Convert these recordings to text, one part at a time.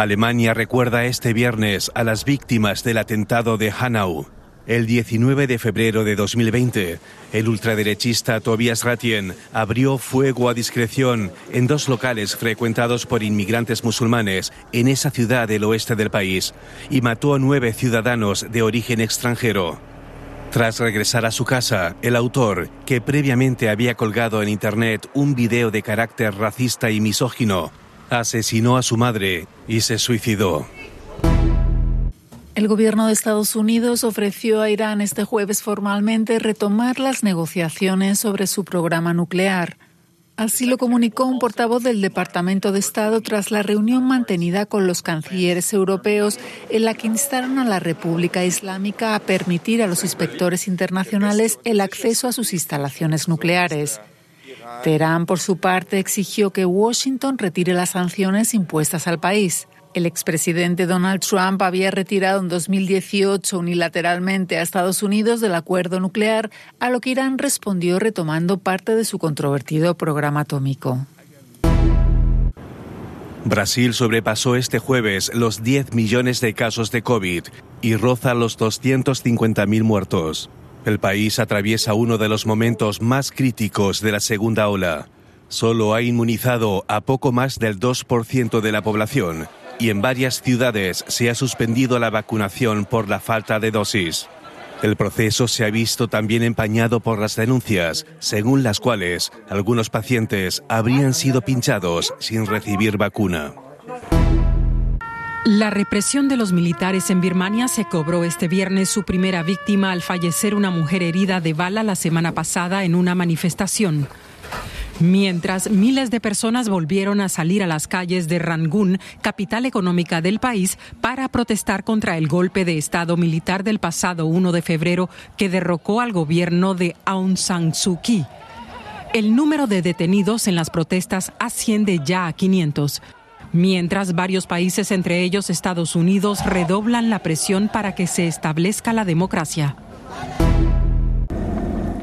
Alemania recuerda este viernes a las víctimas del atentado de Hanau. El 19 de febrero de 2020, el ultraderechista Tobias Ratien abrió fuego a discreción en dos locales frecuentados por inmigrantes musulmanes en esa ciudad del oeste del país y mató a nueve ciudadanos de origen extranjero. Tras regresar a su casa, el autor, que previamente había colgado en Internet un video de carácter racista y misógino, asesinó a su madre y se suicidó. El gobierno de Estados Unidos ofreció a Irán este jueves formalmente retomar las negociaciones sobre su programa nuclear. Así lo comunicó un portavoz del Departamento de Estado tras la reunión mantenida con los cancilleres europeos en la que instaron a la República Islámica a permitir a los inspectores internacionales el acceso a sus instalaciones nucleares. Teherán, por su parte, exigió que Washington retire las sanciones impuestas al país. El expresidente Donald Trump había retirado en 2018 unilateralmente a Estados Unidos del acuerdo nuclear, a lo que Irán respondió retomando parte de su controvertido programa atómico. Brasil sobrepasó este jueves los 10 millones de casos de COVID y roza los 250.000 muertos. El país atraviesa uno de los momentos más críticos de la segunda ola. Solo ha inmunizado a poco más del 2% de la población y en varias ciudades se ha suspendido la vacunación por la falta de dosis. El proceso se ha visto también empañado por las denuncias, según las cuales algunos pacientes habrían sido pinchados sin recibir vacuna. La represión de los militares en Birmania se cobró este viernes su primera víctima al fallecer una mujer herida de bala la semana pasada en una manifestación. Mientras miles de personas volvieron a salir a las calles de Rangún, capital económica del país, para protestar contra el golpe de Estado militar del pasado 1 de febrero que derrocó al gobierno de Aung San Suu Kyi. El número de detenidos en las protestas asciende ya a 500 mientras varios países, entre ellos Estados Unidos, redoblan la presión para que se establezca la democracia.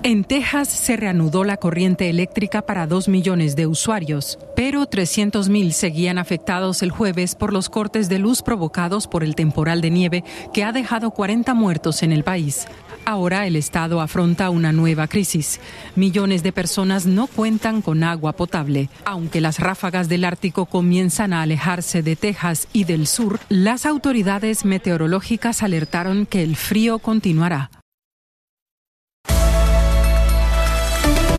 En Texas se reanudó la corriente eléctrica para dos millones de usuarios, pero 300.000 seguían afectados el jueves por los cortes de luz provocados por el temporal de nieve que ha dejado 40 muertos en el país. Ahora el Estado afronta una nueva crisis. Millones de personas no cuentan con agua potable. Aunque las ráfagas del Ártico comienzan a alejarse de Texas y del sur, las autoridades meteorológicas alertaron que el frío continuará.